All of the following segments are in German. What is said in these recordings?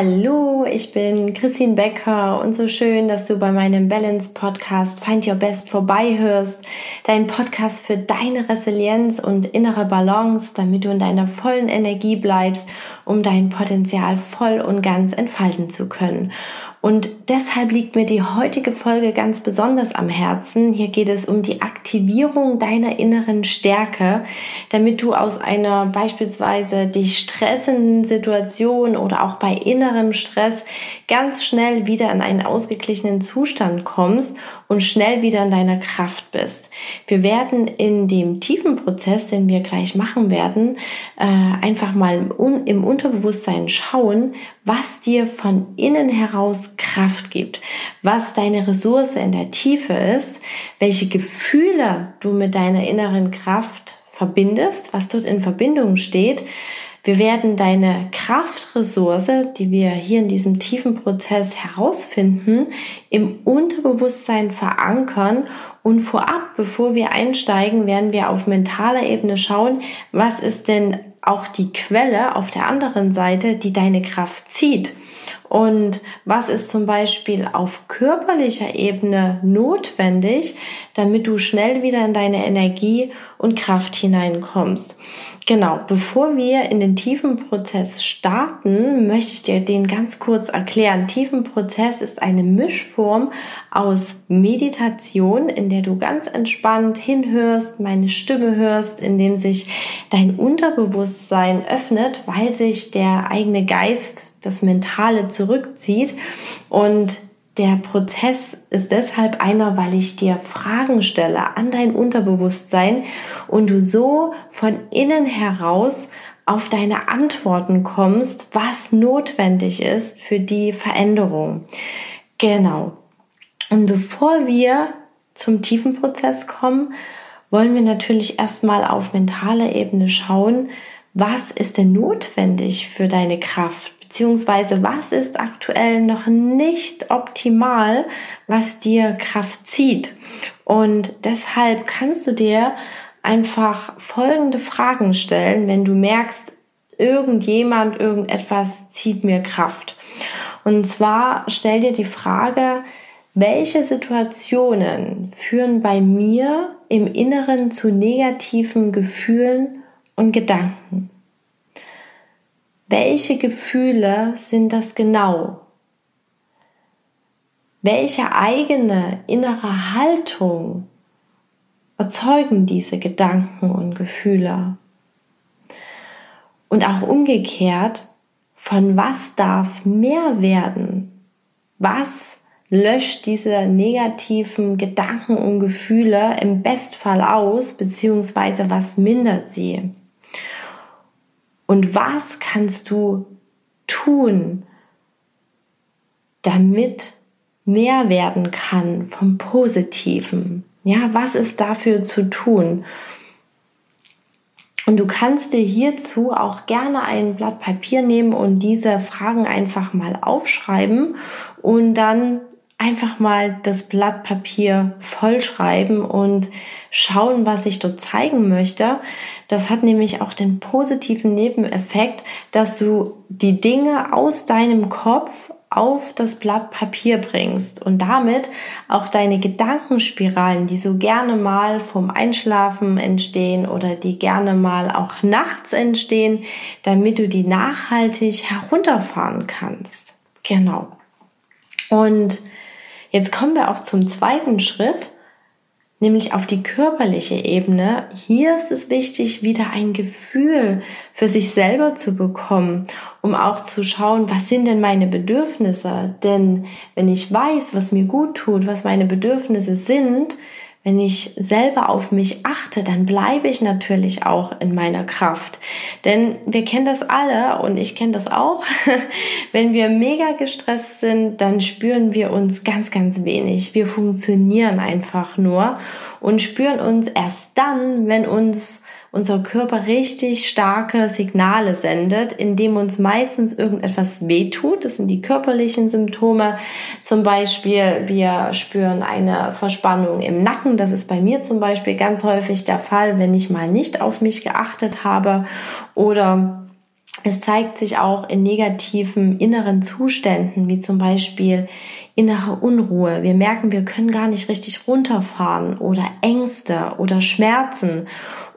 Hallo, ich bin Christine Becker und so schön, dass du bei meinem Balance Podcast Find Your Best vorbeihörst. Dein Podcast für deine Resilienz und innere Balance, damit du in deiner vollen Energie bleibst, um dein Potenzial voll und ganz entfalten zu können. Und deshalb liegt mir die heutige Folge ganz besonders am Herzen. Hier geht es um die Aktivierung deiner inneren Stärke, damit du aus einer beispielsweise dich stressenden Situation oder auch bei innerem Stress ganz schnell wieder in einen ausgeglichenen Zustand kommst und schnell wieder in deiner Kraft bist. Wir werden in dem tiefen Prozess, den wir gleich machen werden, äh, einfach mal im Unterbewusstsein schauen, was dir von innen heraus Kraft gibt, was deine Ressource in der Tiefe ist, welche Gefühle du mit deiner inneren Kraft verbindest, was dort in Verbindung steht. Wir werden deine Kraftressource, die wir hier in diesem tiefen Prozess herausfinden, im Unterbewusstsein verankern und vorab, bevor wir einsteigen, werden wir auf mentaler Ebene schauen, was ist denn auch die Quelle auf der anderen Seite, die deine Kraft zieht. Und was ist zum Beispiel auf körperlicher Ebene notwendig, damit du schnell wieder in deine Energie und Kraft hineinkommst? Genau, bevor wir in den tiefen Prozess starten, möchte ich dir den ganz kurz erklären. Tiefen Prozess ist eine Mischform aus Meditation, in der du ganz entspannt hinhörst, meine Stimme hörst, in dem sich dein Unterbewusstsein öffnet, weil sich der eigene Geist das Mentale zurückzieht. Und der Prozess ist deshalb einer, weil ich dir Fragen stelle an dein Unterbewusstsein und du so von innen heraus auf deine Antworten kommst, was notwendig ist für die Veränderung. Genau. Und bevor wir zum tiefen Prozess kommen, wollen wir natürlich erstmal auf mentaler Ebene schauen, was ist denn notwendig für deine Kraft? Beziehungsweise was ist aktuell noch nicht optimal, was dir Kraft zieht. Und deshalb kannst du dir einfach folgende Fragen stellen, wenn du merkst, irgendjemand, irgendetwas zieht mir Kraft. Und zwar stell dir die Frage, welche Situationen führen bei mir im Inneren zu negativen Gefühlen und Gedanken? Welche Gefühle sind das genau? Welche eigene innere Haltung erzeugen diese Gedanken und Gefühle? Und auch umgekehrt, von was darf mehr werden? Was löscht diese negativen Gedanken und Gefühle im Bestfall aus, beziehungsweise was mindert sie? Und was kannst du tun, damit mehr werden kann vom Positiven? Ja, was ist dafür zu tun? Und du kannst dir hierzu auch gerne ein Blatt Papier nehmen und diese Fragen einfach mal aufschreiben und dann einfach mal das Blatt Papier vollschreiben und schauen, was ich dort zeigen möchte. Das hat nämlich auch den positiven Nebeneffekt, dass du die Dinge aus deinem Kopf auf das Blatt Papier bringst und damit auch deine Gedankenspiralen, die so gerne mal vom Einschlafen entstehen oder die gerne mal auch nachts entstehen, damit du die nachhaltig herunterfahren kannst. Genau. Und Jetzt kommen wir auch zum zweiten Schritt, nämlich auf die körperliche Ebene. Hier ist es wichtig, wieder ein Gefühl für sich selber zu bekommen, um auch zu schauen, was sind denn meine Bedürfnisse? Denn wenn ich weiß, was mir gut tut, was meine Bedürfnisse sind, wenn ich selber auf mich achte, dann bleibe ich natürlich auch in meiner Kraft. Denn wir kennen das alle und ich kenne das auch. wenn wir mega gestresst sind, dann spüren wir uns ganz, ganz wenig. Wir funktionieren einfach nur und spüren uns erst dann, wenn uns unser Körper richtig starke Signale sendet, indem uns meistens irgendetwas wehtut. Das sind die körperlichen Symptome. Zum Beispiel, wir spüren eine Verspannung im Nacken. Das ist bei mir zum Beispiel ganz häufig der Fall, wenn ich mal nicht auf mich geachtet habe oder es zeigt sich auch in negativen inneren Zuständen, wie zum Beispiel innere Unruhe. Wir merken, wir können gar nicht richtig runterfahren oder Ängste oder Schmerzen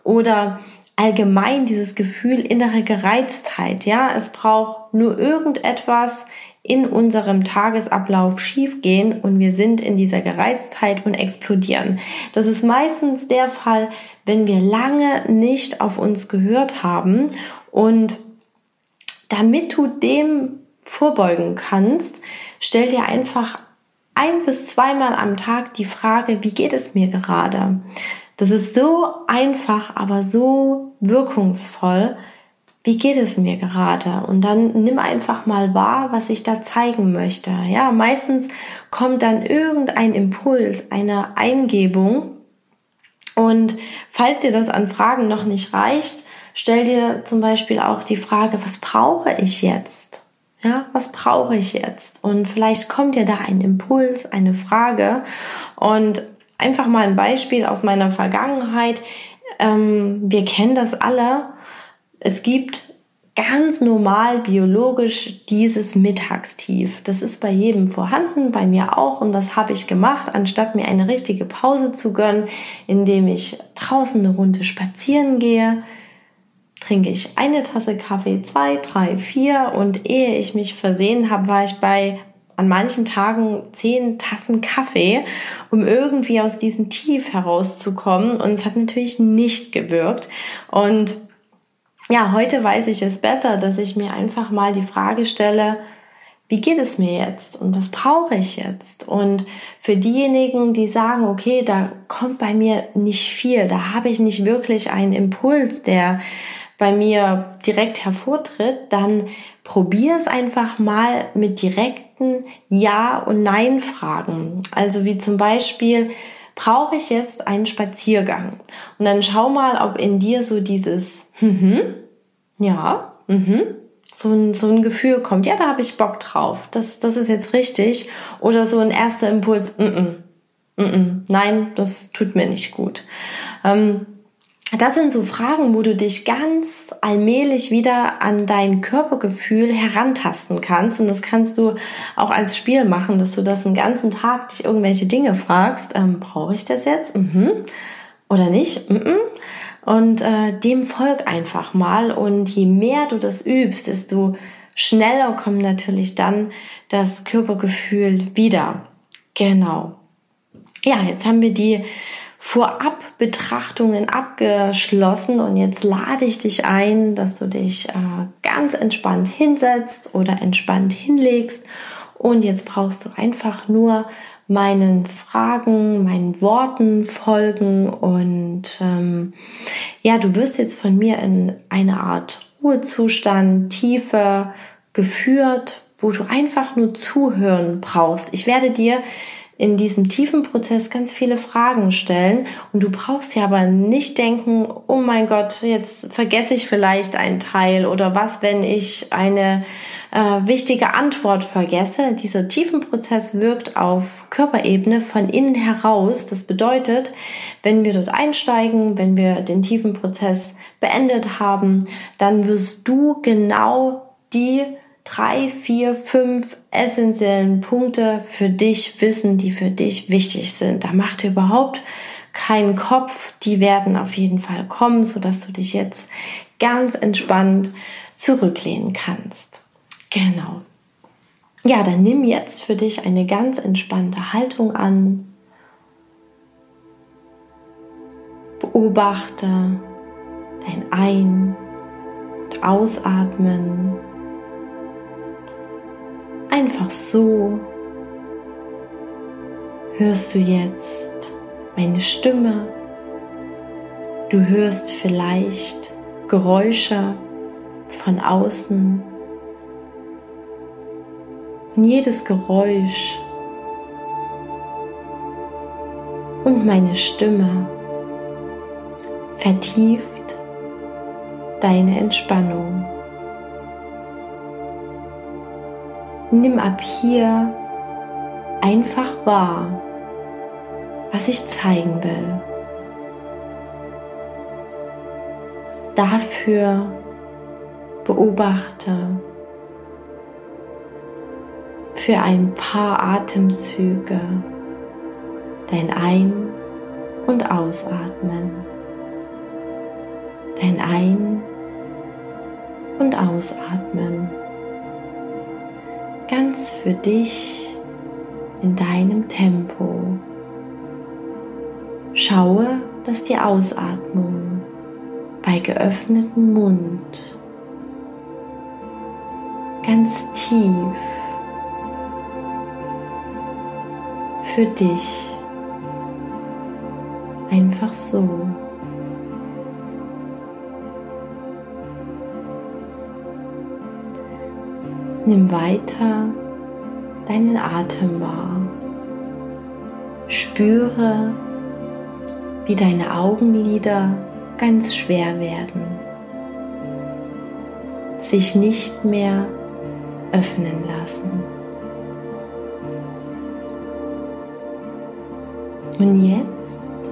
oder allgemein dieses Gefühl innere Gereiztheit. Ja, es braucht nur irgendetwas in unserem Tagesablauf schiefgehen und wir sind in dieser Gereiztheit und explodieren. Das ist meistens der Fall, wenn wir lange nicht auf uns gehört haben und damit du dem vorbeugen kannst, stell dir einfach ein bis zweimal am Tag die Frage, wie geht es mir gerade? Das ist so einfach, aber so wirkungsvoll. Wie geht es mir gerade? Und dann nimm einfach mal wahr, was ich da zeigen möchte. Ja, meistens kommt dann irgendein Impuls, eine Eingebung. Und falls dir das an Fragen noch nicht reicht, stell dir zum Beispiel auch die Frage, was brauche ich jetzt? Ja, was brauche ich jetzt? Und vielleicht kommt dir da ein Impuls, eine Frage. Und einfach mal ein Beispiel aus meiner Vergangenheit. Ähm, wir kennen das alle. Es gibt ganz normal biologisch dieses Mittagstief. Das ist bei jedem vorhanden, bei mir auch. Und was habe ich gemacht? Anstatt mir eine richtige Pause zu gönnen, indem ich draußen eine Runde spazieren gehe, trinke ich eine Tasse Kaffee, zwei, drei, vier und ehe ich mich versehen habe, war ich bei an manchen Tagen zehn Tassen Kaffee, um irgendwie aus diesem Tief herauszukommen. Und es hat natürlich nicht gewirkt. Und ja, heute weiß ich es besser, dass ich mir einfach mal die Frage stelle, wie geht es mir jetzt und was brauche ich jetzt? Und für diejenigen, die sagen, okay, da kommt bei mir nicht viel, da habe ich nicht wirklich einen Impuls, der bei mir direkt hervortritt, dann probier es einfach mal mit direkten Ja- und Nein-Fragen. Also wie zum Beispiel, brauche ich jetzt einen Spaziergang? Und dann schau mal, ob in dir so dieses, mhm, ja, mhm, so ein, so ein Gefühl kommt, ja, da habe ich Bock drauf, das, das ist jetzt richtig. Oder so ein erster Impuls, mm, mm, mm, mm nein, das tut mir nicht gut. Ähm, das sind so Fragen, wo du dich ganz allmählich wieder an dein Körpergefühl herantasten kannst. Und das kannst du auch als Spiel machen, dass du das den ganzen Tag dich irgendwelche Dinge fragst. Ähm, Brauche ich das jetzt? Mhm. Oder nicht? Mhm. Und äh, dem folg einfach mal. Und je mehr du das übst, desto schneller kommt natürlich dann das Körpergefühl wieder. Genau. Ja, jetzt haben wir die Vorabbetrachtungen abgeschlossen. Und jetzt lade ich dich ein, dass du dich äh, ganz entspannt hinsetzt oder entspannt hinlegst. Und jetzt brauchst du einfach nur meinen Fragen, meinen Worten folgen. Und ähm, ja, du wirst jetzt von mir in eine Art Ruhezustand, Tiefe geführt, wo du einfach nur zuhören brauchst. Ich werde dir in diesem tiefen Prozess ganz viele Fragen stellen und du brauchst ja aber nicht denken, oh mein Gott, jetzt vergesse ich vielleicht einen Teil oder was, wenn ich eine äh, wichtige Antwort vergesse. Dieser tiefen Prozess wirkt auf Körperebene von innen heraus. Das bedeutet, wenn wir dort einsteigen, wenn wir den tiefen Prozess beendet haben, dann wirst du genau die drei, vier, fünf essentiellen Punkte für dich wissen, die für dich wichtig sind. Da macht ihr überhaupt keinen Kopf. Die werden auf jeden Fall kommen, sodass du dich jetzt ganz entspannt zurücklehnen kannst. Genau. Ja, dann nimm jetzt für dich eine ganz entspannte Haltung an. Beobachte dein Ein- und Ausatmen Einfach so hörst du jetzt meine Stimme. Du hörst vielleicht Geräusche von außen. Und jedes Geräusch und meine Stimme vertieft deine Entspannung. Nimm ab hier einfach wahr, was ich zeigen will. Dafür Beobachte für ein paar Atemzüge dein Ein- und Ausatmen. Dein Ein- und Ausatmen. Ganz für dich in deinem Tempo. Schaue, dass die Ausatmung bei geöffnetem Mund ganz tief für dich einfach so. Nimm weiter deinen Atem wahr. Spüre, wie deine Augenlider ganz schwer werden, sich nicht mehr öffnen lassen. Und jetzt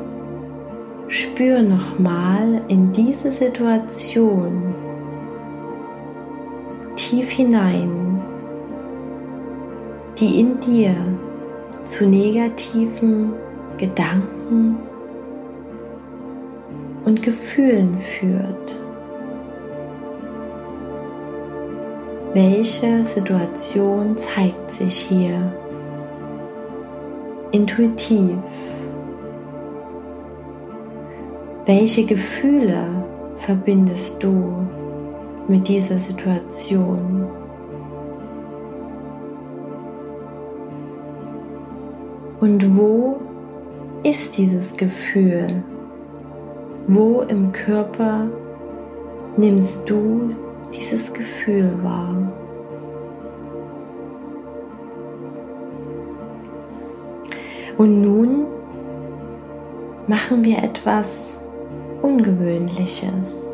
spür nochmal in diese Situation tief hinein, die in dir zu negativen Gedanken und Gefühlen führt. Welche Situation zeigt sich hier intuitiv? Welche Gefühle verbindest du mit dieser Situation? Und wo ist dieses Gefühl? Wo im Körper nimmst du dieses Gefühl wahr? Und nun machen wir etwas Ungewöhnliches.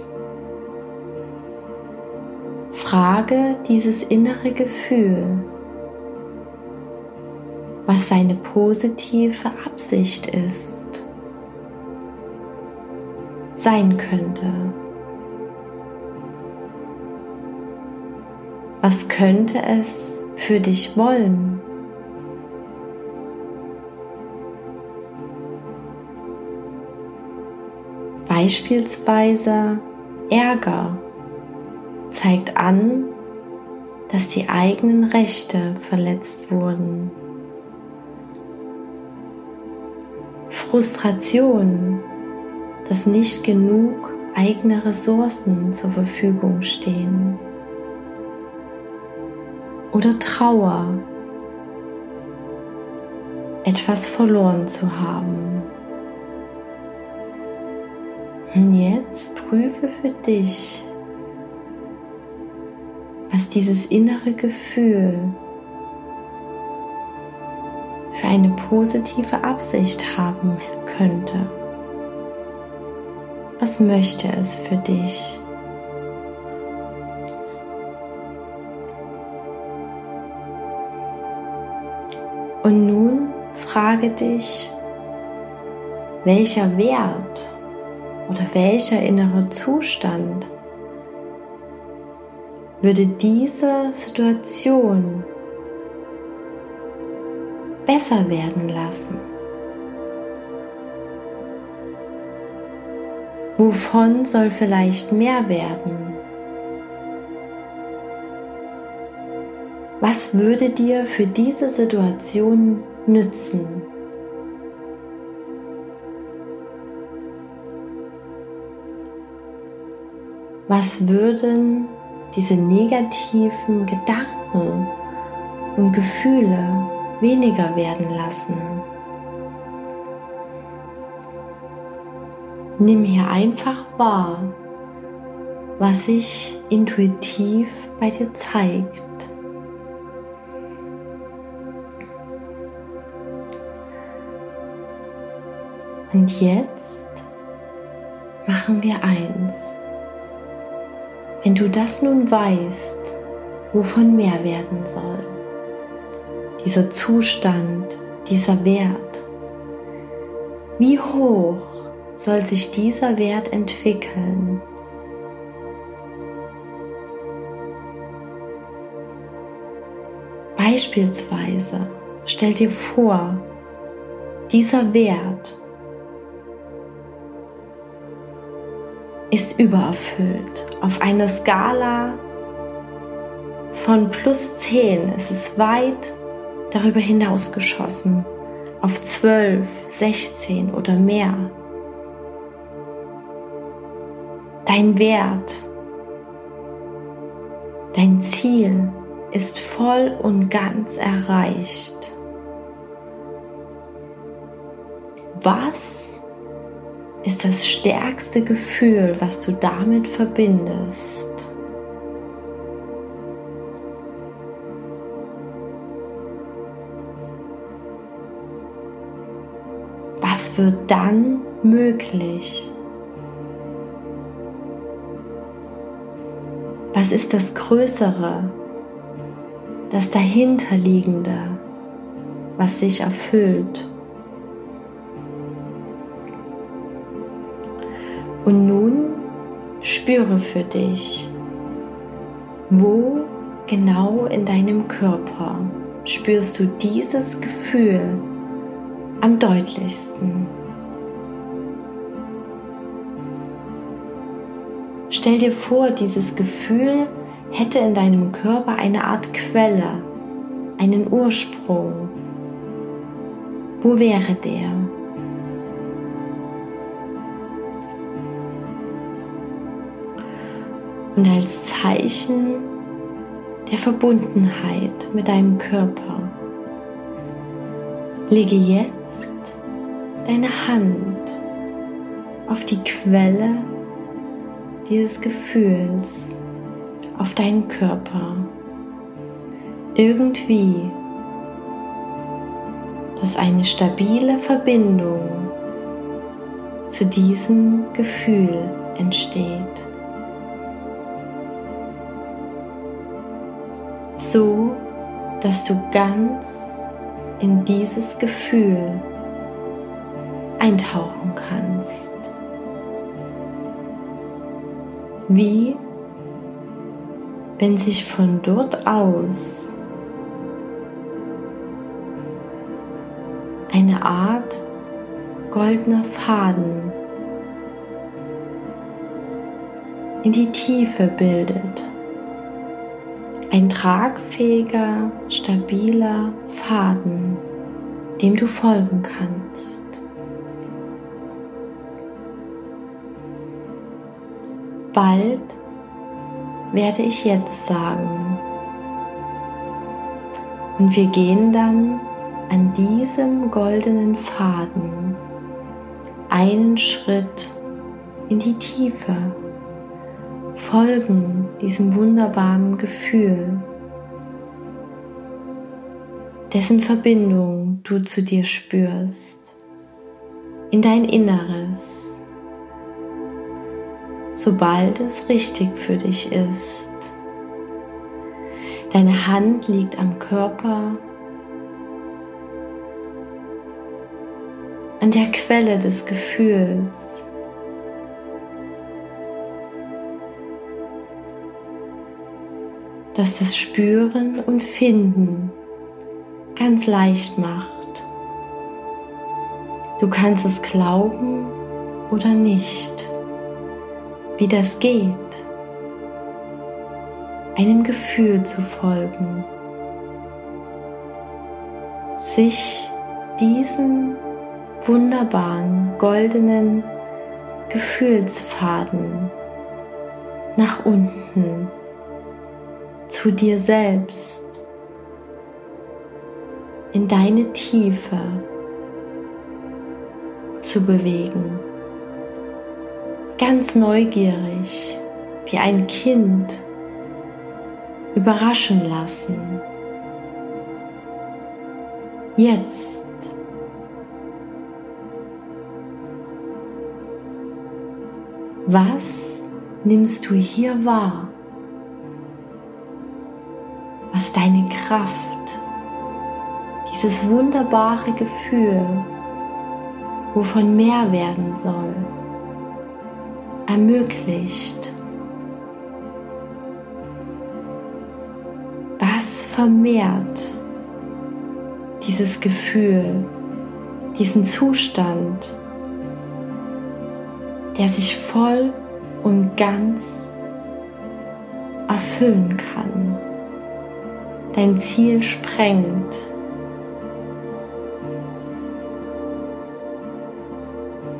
Frage dieses innere Gefühl, was seine positive Absicht ist, sein könnte. Was könnte es für dich wollen? Beispielsweise Ärger zeigt an, dass die eigenen Rechte verletzt wurden. Frustration, dass nicht genug eigene Ressourcen zur Verfügung stehen. Oder Trauer, etwas verloren zu haben. Und jetzt prüfe für dich, dieses innere Gefühl für eine positive Absicht haben könnte. Was möchte es für dich? Und nun frage dich, welcher Wert oder welcher innere Zustand würde diese Situation besser werden lassen? Wovon soll vielleicht mehr werden? Was würde dir für diese Situation nützen? Was würden diese negativen Gedanken und Gefühle weniger werden lassen? Nimm hier einfach wahr, was sich intuitiv bei dir zeigt. Und jetzt machen wir eins. Wenn du das nun weißt, wovon mehr werden soll, dieser Zustand, dieser Wert, wie hoch soll sich dieser Wert entwickeln? Beispielsweise stell dir vor, dieser Wert ist übererfüllt. Auf einer Skala von plus 10 ist es weit darüber hinaus geschossen. Auf 12, 16 oder mehr. Dein Wert, dein Ziel ist voll und ganz erreicht. Was ist das stärkste Gefühl, was du damit verbindest? Was wird dann möglich? Was ist das Größere, das dahinterliegende, was sich erfüllt? Spüre für dich, wo genau in deinem Körper spürst du dieses Gefühl am deutlichsten. Stell dir vor, dieses Gefühl hätte in deinem Körper eine Art Quelle, einen Ursprung. Wo wäre der? Und als Zeichen der Verbundenheit mit deinem Körper lege jetzt deine Hand auf die Quelle dieses Gefühls auf deinen Körper. Irgendwie, dass eine stabile Verbindung zu diesem Gefühl entsteht. So, dass du ganz in dieses Gefühl eintauchen kannst. Wie wenn sich von dort aus eine Art goldener Faden in die Tiefe bildet. Ein tragfähiger, stabiler Faden, dem du folgen kannst. Bald werde ich jetzt sagen. Und wir gehen dann an diesem goldenen Faden einen Schritt in die Tiefe, folgen diesem wunderbaren Gefühl, dessen Verbindung du zu dir spürst, in dein Inneres sobald es richtig für dich ist. Deine Hand liegt am Körper, an der Quelle des Gefühls. Das das Spüren und Finden ganz leicht macht. Du kannst es glauben oder nicht wie das geht, einem Gefühl zu folgen, sich diesen wunderbaren goldenen Gefühlsfaden nach unten zu dir selbst in deine Tiefe zu bewegen ganz neugierig wie ein Kind überraschen lassen. Jetzt. Was nimmst du hier wahr? Deine Kraft, dieses wunderbare Gefühl, wovon mehr werden soll ermöglicht. Was vermehrt dieses Gefühl, diesen Zustand, der sich voll und ganz erfüllen kann, dein Ziel sprengt.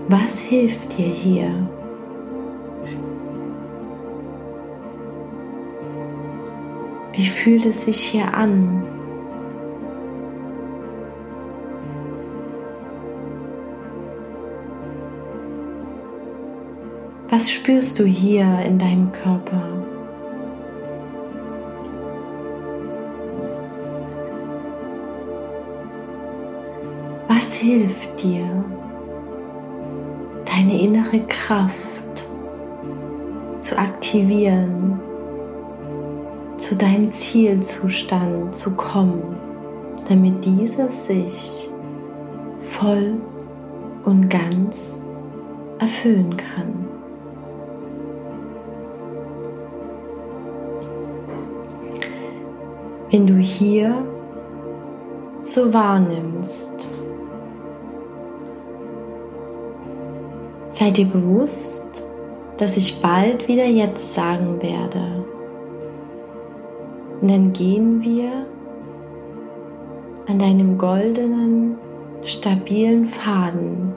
Was hilft dir hier? Wie fühlt es sich hier an? Was spürst du hier in deinem Körper? Hilft dir, deine innere Kraft zu aktivieren? zu deinem Zielzustand zu kommen, damit dieses sich voll und ganz erfüllen kann. Wenn du hier so wahrnimmst, sei dir bewusst, dass ich bald wieder jetzt sagen werde. Und dann gehen wir an deinem goldenen, stabilen Faden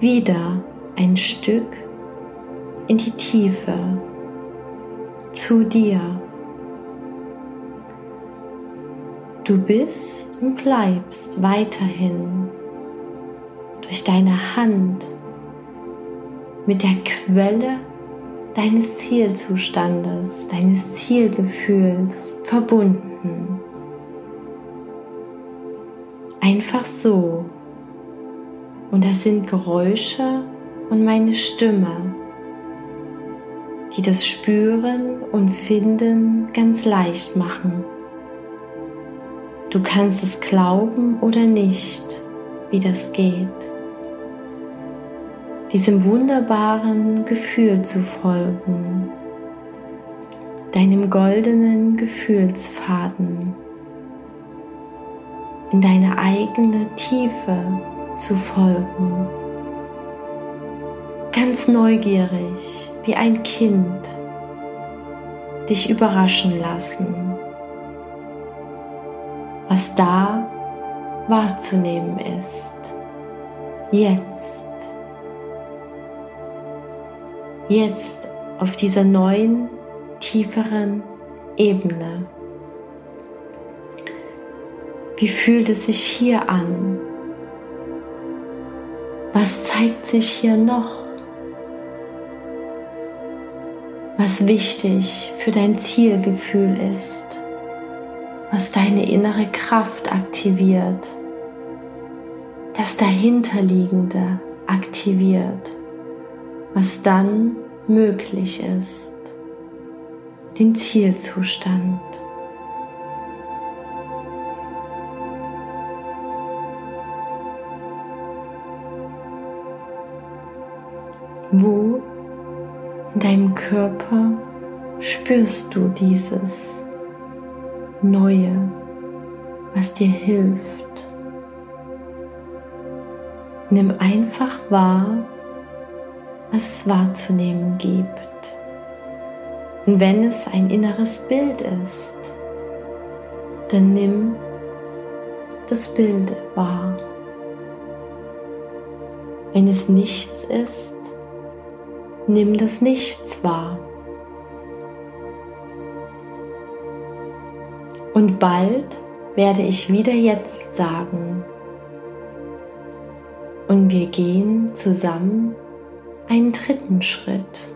wieder ein Stück in die Tiefe zu dir. Du bist und bleibst weiterhin durch deine Hand mit der Quelle deines Zielzustandes, deines Zielgefühls verbunden. Einfach so. Und das sind Geräusche und meine Stimme, die das Spüren und Finden ganz leicht machen. Du kannst es glauben oder nicht, wie das geht diesem wunderbaren Gefühl zu folgen, deinem goldenen Gefühlsfaden, in deine eigene Tiefe zu folgen, ganz neugierig wie ein Kind, dich überraschen lassen, was da wahrzunehmen ist, jetzt jetzt auf dieser neuen, tieferen Ebene. Wie fühlt es sich hier an? Was zeigt sich hier noch? Was wichtig für dein Zielgefühl ist, was deine innere Kraft aktiviert, das dahinterliegende aktiviert was dann möglich ist, den Zielzustand. Wo in deinem Körper spürst du dieses Neue, was dir hilft? Nimm einfach wahr, was es wahrzunehmen gibt. Und wenn es ein inneres Bild ist, dann nimm das Bild wahr. Wenn es nichts ist, nimm das Nichts wahr. Und bald werde ich wieder jetzt sagen. Und wir gehen zusammen einen dritten Schritt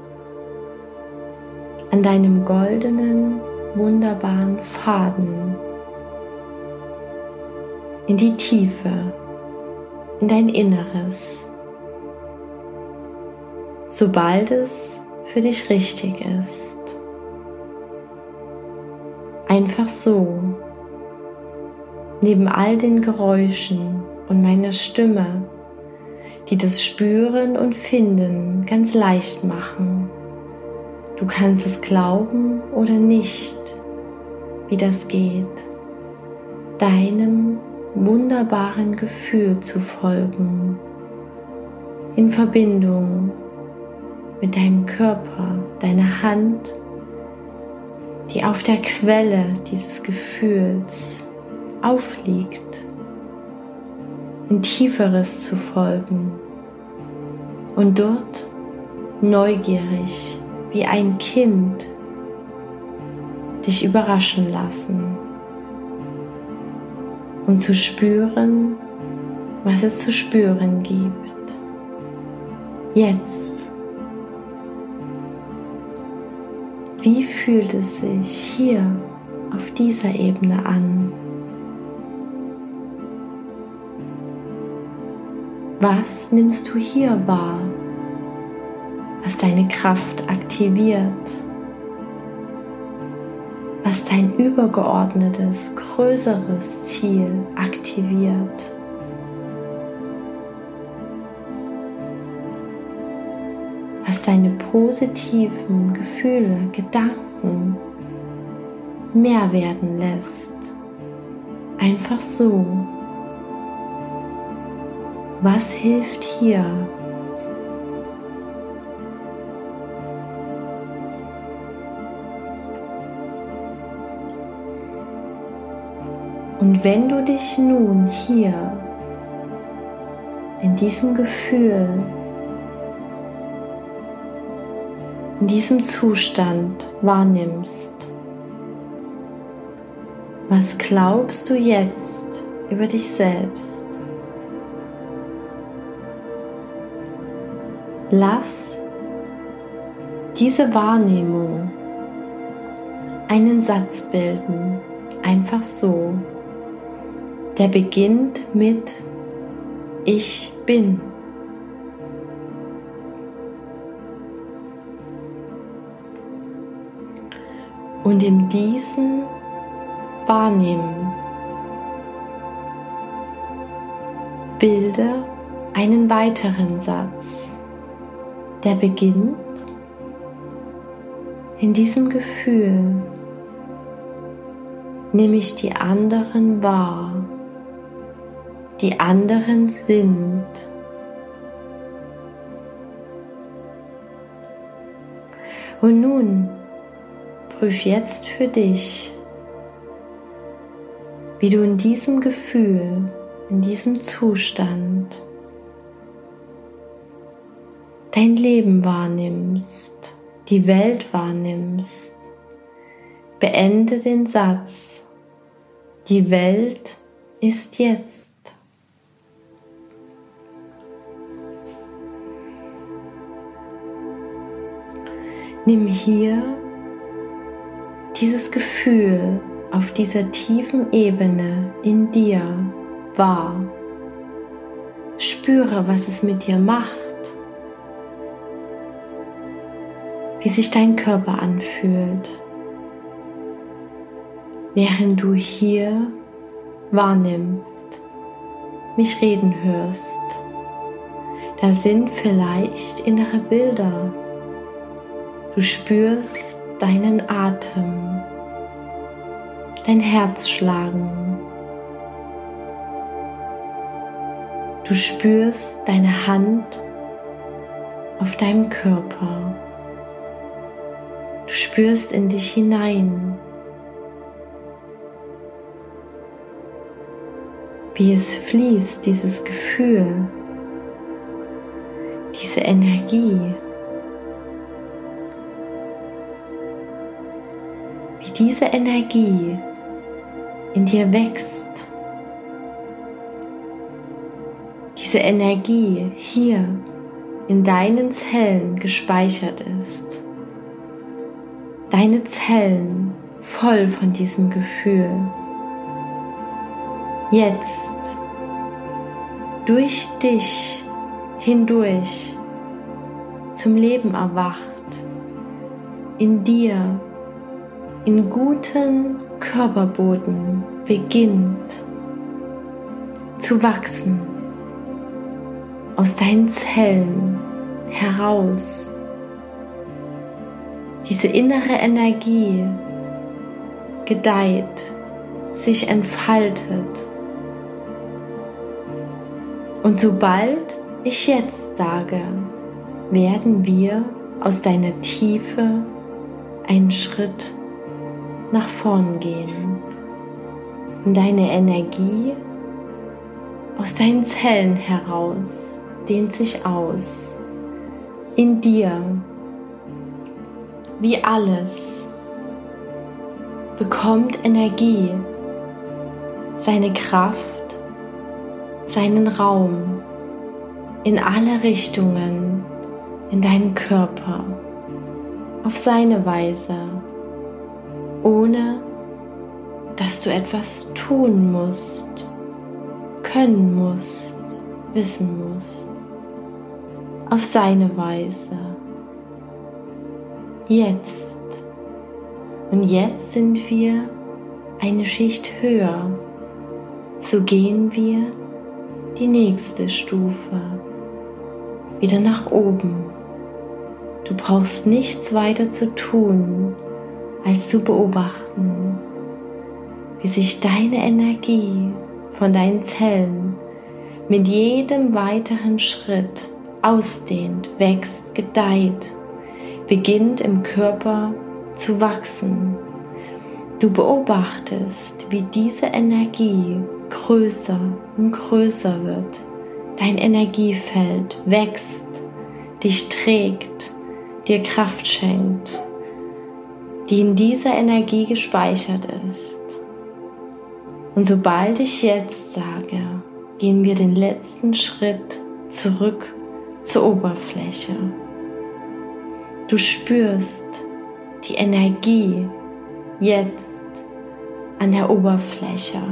an deinem goldenen, wunderbaren Faden in die Tiefe, in dein Inneres, sobald es für dich richtig ist. Einfach so, neben all den Geräuschen und meiner Stimme die das Spüren und Finden ganz leicht machen. Du kannst es glauben oder nicht, wie das geht, deinem wunderbaren Gefühl zu folgen, in Verbindung mit deinem Körper, deiner Hand, die auf der Quelle dieses Gefühls aufliegt, in Tieferes zu folgen und dort neugierig wie ein Kind dich überraschen lassen und zu spüren, was es zu spüren gibt. Jetzt. Wie fühlt es sich hier auf dieser Ebene an? Was nimmst du hier wahr, was deine Kraft aktiviert? was dein übergeordnetes, größeres Ziel aktiviert. Was deine positiven Gefühle, Gedanken mehr werden lässt. Einfach so. Was hilft hier? Und wenn du dich nun hier in diesem Gefühl, in diesem Zustand wahrnimmst, was glaubst du jetzt über dich selbst? Lass diese Wahrnehmung einen Satz bilden, einfach so der beginnt mit Ich bin. Und in diesen Wahrnehmen bilde einen weiteren Satz, der beginnt in diesem Gefühl, nehme ich die anderen wahr die anderen sind. Und nun prüf jetzt für dich, wie du in diesem Gefühl, in diesem Zustand dein Leben wahrnimmst, die Welt wahrnimmst. Beende den Satz, die Welt ist jetzt. Nimm hier dieses Gefühl auf dieser tiefen Ebene in dir wahr. Spüre, was es mit dir macht, wie sich dein Körper anfühlt, während du hier wahrnimmst, mich reden hörst. Da sind vielleicht innere Bilder, Du spürst deinen Atem, dein Herz schlagen. Du spürst deine Hand auf deinem Körper. Spürst in dich hinein, wie es fließt, dieses Gefühl, diese Energie. diese Energie in dir wächst, diese Energie hier in deinen Zellen gespeichert ist, deine Zellen voll von diesem Gefühl. Jetzt durch dich hindurch zum Leben erwacht, in dir in guten Körperboden beginnt zu wachsen aus deinen Zellen heraus. Diese innere Energie gedeiht, sich entfaltet. Und sobald ich jetzt sage, werden wir aus deiner Tiefe einen Schritt nach vorn gehen. Und deine Energie aus deinen Zellen heraus dehnt sich aus. In dir, wie alles, bekommt Energie seine Kraft, seinen Raum in alle Richtungen in deinem Körper auf seine Weise, ohne dass du etwas tun musst, können musst, wissen musst, auf seine Weise. Jetzt. Und jetzt sind wir eine Schicht höher. So gehen wir die nächste Stufe wieder nach oben. Du brauchst nichts weiter zu tun, als zu beobachten, wie sich deine Energie von deinen Zellen mit jedem weiteren Schritt ausdehnt, wächst, gedeiht, beginnt im Körper zu wachsen. Du beobachtest, wie diese Energie größer und größer wird Dein Energiefeld wächst, dich trägt, dir Kraft schenkt, die in dieser Energie gespeichert ist. Und sobald ich jetzt sage, gehen wir den letzten Schritt zurück zur Oberfläche. Du spürst die Energie jetzt an der Oberfläche,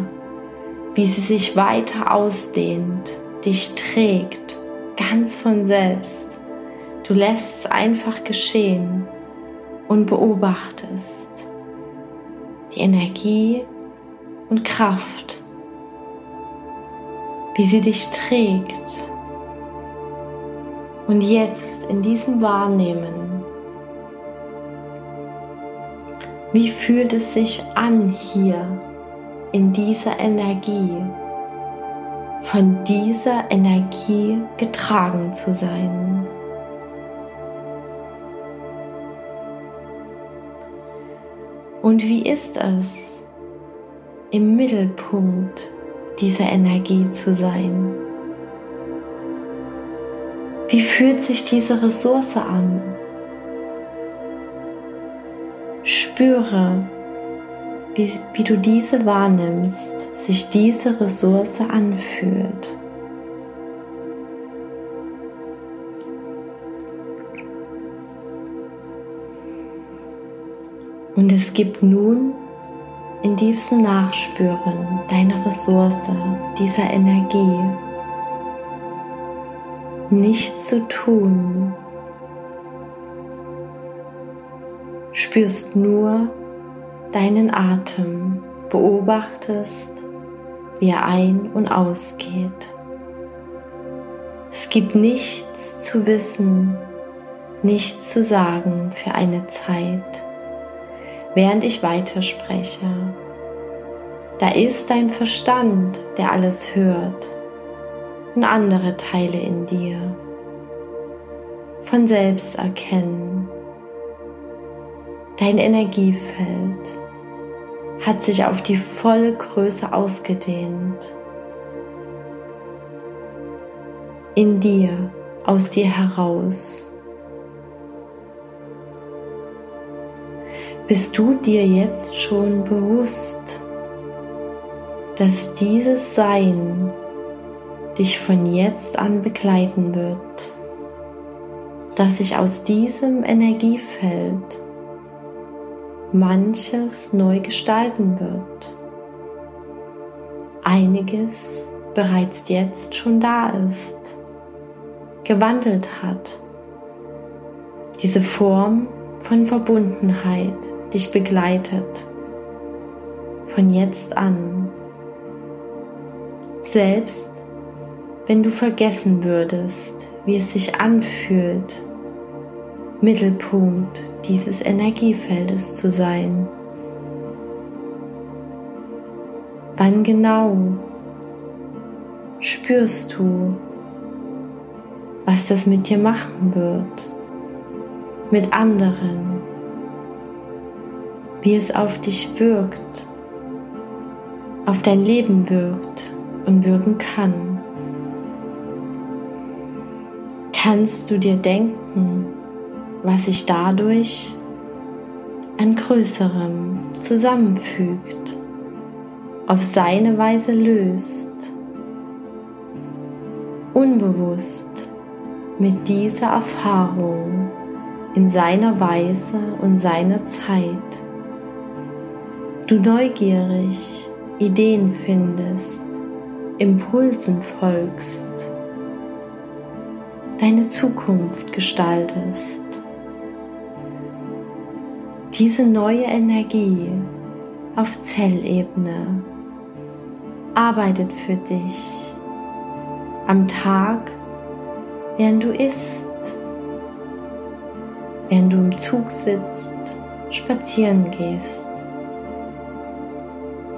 wie sie sich weiter ausdehnt dich trägt, ganz von selbst. Du lässt es einfach geschehen und beobachtest die Energie und Kraft, wie sie dich trägt. Und jetzt in diesem Wahrnehmen, wie fühlt es sich an hier in dieser Energie? von dieser Energie getragen zu sein. Und wie ist es, im Mittelpunkt dieser Energie zu sein? Wie fühlt sich diese Ressource an? Spüre, wie, wie du diese wahrnimmst sich diese Ressource anfühlt. Und es gibt nun in diesem Nachspüren deine Ressource, dieser Energie, nichts zu tun. Spürst nur deinen Atem, beobachtest wie er ein- und ausgeht. Es gibt nichts zu wissen, nichts zu sagen für eine Zeit, während ich weiterspreche. Da ist dein Verstand, der alles hört, und andere Teile in dir. Von selbst erkennen. Dein Energiefeld hat sich auf die volle Größe ausgedehnt. In dir, aus dir heraus. Bist du dir jetzt schon bewusst, dass dieses Sein dich von jetzt an begleiten wird, dass sich aus diesem Energiefeld manches neu gestalten wird. Einiges bereits jetzt schon da ist, gewandelt hat. Diese Form von Verbundenheit dich begleitet von jetzt an. Selbst wenn du vergessen würdest, wie es sich anfühlt, Mittelpunkt dieses Energiefeldes zu sein. Wann genau spürst du, was das mit dir machen wird, mit anderen, wie es auf dich wirkt, auf dein Leben wirkt und wirken kann. Kannst du dir denken, was sich dadurch an Größerem zusammenfügt, auf seine Weise löst, unbewusst mit dieser Erfahrung in seiner Weise und seiner Zeit du neugierig Ideen findest, Impulsen folgst, deine Zukunft gestaltest. Diese neue Energie auf Zellebene arbeitet für dich am Tag, während du isst, während du im Zug sitzt, spazieren gehst.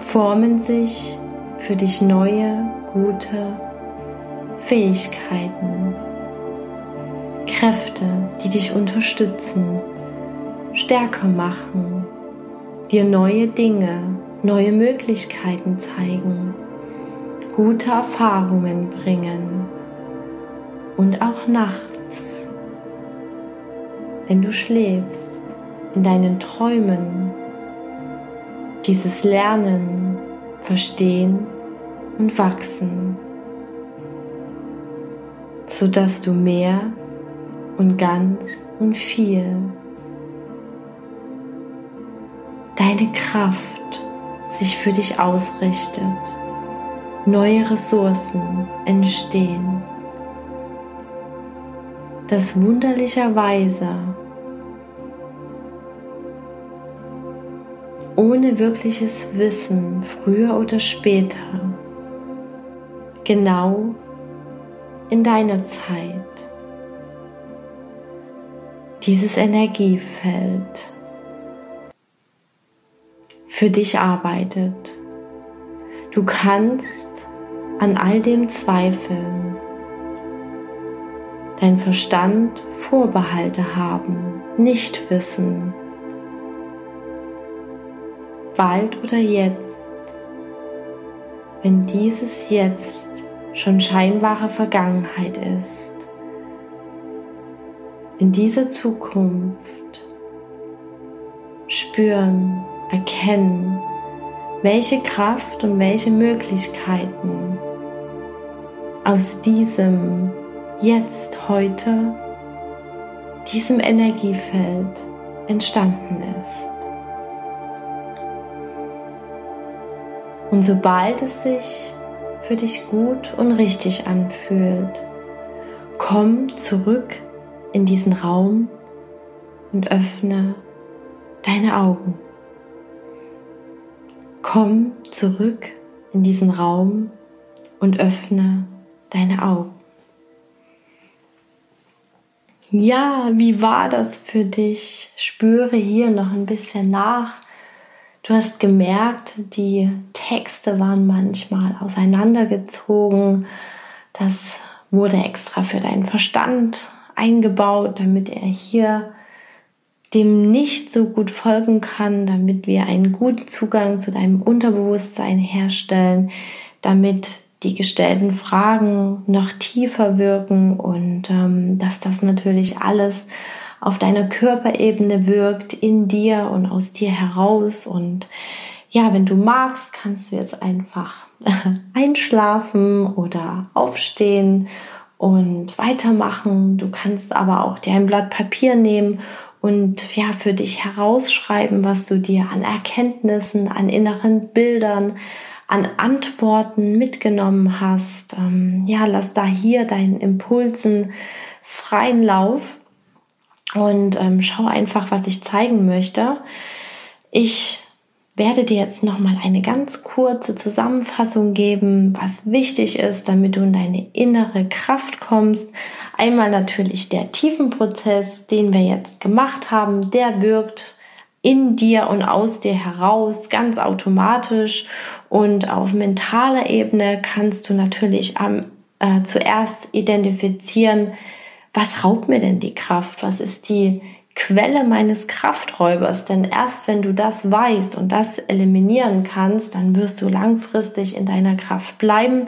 Formen sich für dich neue, gute Fähigkeiten, Kräfte, die dich unterstützen, stärker machen, dir neue Dinge, neue Möglichkeiten zeigen, gute Erfahrungen bringen und auch nachts, wenn du schläfst, in deinen Träumen dieses Lernen, Verstehen und Wachsen, sodass du mehr und ganz und viel deine Kraft sich für dich ausrichtet, neue Ressourcen entstehen, dass wunderlicherweise ohne wirkliches Wissen, früher oder später, genau in deiner Zeit, dieses Energiefeld für dich arbeitet. Du kannst an all dem zweifeln, dein Verstand Vorbehalte haben, nicht wissen, bald oder jetzt, wenn dieses Jetzt schon scheinbare Vergangenheit ist. In dieser Zukunft spüren, erkennen, welche Kraft und welche Möglichkeiten aus diesem Jetzt, heute, diesem Energiefeld entstanden ist. Und sobald es sich für dich gut und richtig anfühlt, komm zurück in diesen Raum und öffne deine Augen. Komm zurück in diesen Raum und öffne deine Augen. Ja, wie war das für dich? Spüre hier noch ein bisschen nach Du hast gemerkt, die Texte waren manchmal auseinandergezogen. Das wurde extra für deinen Verstand eingebaut, damit er hier dem nicht so gut folgen kann, damit wir einen guten Zugang zu deinem Unterbewusstsein herstellen, damit die gestellten Fragen noch tiefer wirken und ähm, dass das natürlich alles auf deiner Körperebene wirkt, in dir und aus dir heraus. Und ja, wenn du magst, kannst du jetzt einfach einschlafen oder aufstehen und weitermachen. Du kannst aber auch dir ein Blatt Papier nehmen und ja, für dich herausschreiben, was du dir an Erkenntnissen, an inneren Bildern, an Antworten mitgenommen hast. Ähm, ja, lass da hier deinen Impulsen freien Lauf und ähm, schau einfach, was ich zeigen möchte. Ich werde dir jetzt noch mal eine ganz kurze Zusammenfassung geben, was wichtig ist, damit du in deine innere Kraft kommst. Einmal natürlich der Tiefenprozess, den wir jetzt gemacht haben, der wirkt in dir und aus dir heraus, ganz automatisch. Und auf mentaler Ebene kannst du natürlich am, äh, zuerst identifizieren, was raubt mir denn die Kraft? Was ist die Quelle meines Krafträubers? Denn erst wenn du das weißt und das eliminieren kannst, dann wirst du langfristig in deiner Kraft bleiben.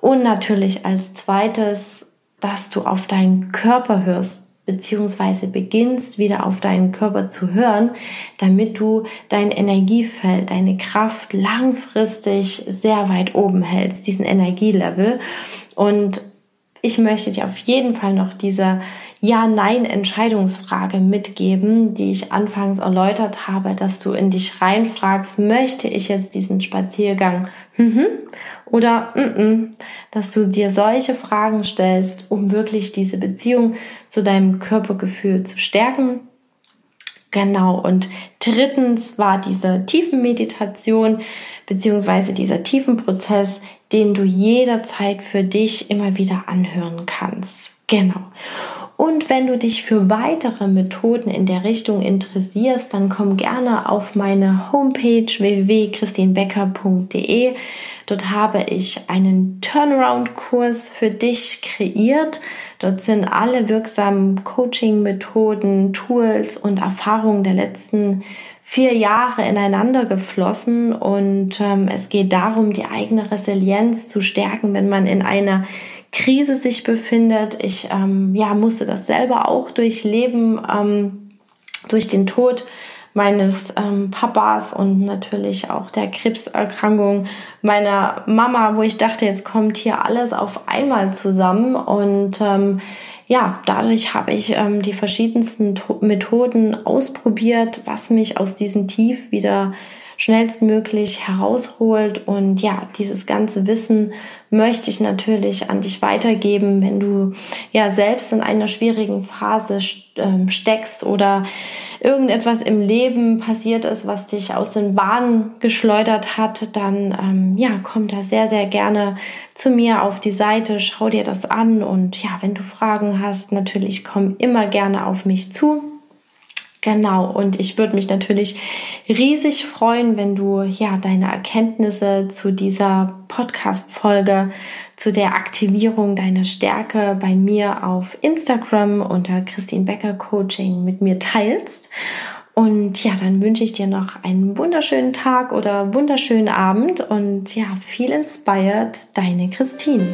Und natürlich als zweites, dass du auf deinen Körper hörst beziehungsweise beginnst wieder auf deinen Körper zu hören, damit du dein Energiefeld, deine Kraft langfristig sehr weit oben hältst, diesen Energielevel. Und ich möchte dir auf jeden Fall noch diese Ja-Nein-Entscheidungsfrage mitgeben, die ich anfangs erläutert habe, dass du in dich reinfragst, möchte ich jetzt diesen Spaziergang mhm, oder mm dass du dir solche Fragen stellst, um wirklich diese Beziehung zu deinem Körpergefühl zu stärken. Genau, und drittens war diese Tiefenmeditation beziehungsweise dieser Tiefenprozess, den du jederzeit für dich immer wieder anhören kannst. Genau. Und wenn du dich für weitere Methoden in der Richtung interessierst, dann komm gerne auf meine Homepage www.christinbecker.de. Dort habe ich einen Turnaround-Kurs für dich kreiert. Dort sind alle wirksamen Coaching-Methoden, Tools und Erfahrungen der letzten vier Jahre ineinander geflossen und ähm, es geht darum, die eigene Resilienz zu stärken, wenn man in einer Krise sich befindet. Ich ähm, ja, musste das selber auch durchleben, ähm, durch den Tod meines ähm, Papas und natürlich auch der Krebserkrankung meiner Mama, wo ich dachte, jetzt kommt hier alles auf einmal zusammen. Und ähm, ja, dadurch habe ich ähm, die verschiedensten Methoden ausprobiert, was mich aus diesem Tief wieder schnellstmöglich herausholt. Und ja, dieses ganze Wissen möchte ich natürlich an dich weitergeben, wenn du ja selbst in einer schwierigen Phase ähm, steckst oder irgendetwas im Leben passiert ist, was dich aus den Bahnen geschleudert hat, dann ähm, ja, komm da sehr, sehr gerne zu mir auf die Seite, schau dir das an und ja, wenn du Fragen hast, natürlich komm immer gerne auf mich zu. Genau, und ich würde mich natürlich riesig freuen, wenn du ja deine Erkenntnisse zu dieser Podcast-Folge, zu der Aktivierung deiner Stärke bei mir auf Instagram unter Christine Becker Coaching mit mir teilst. Und ja, dann wünsche ich dir noch einen wunderschönen Tag oder wunderschönen Abend und ja, viel inspired, deine Christine.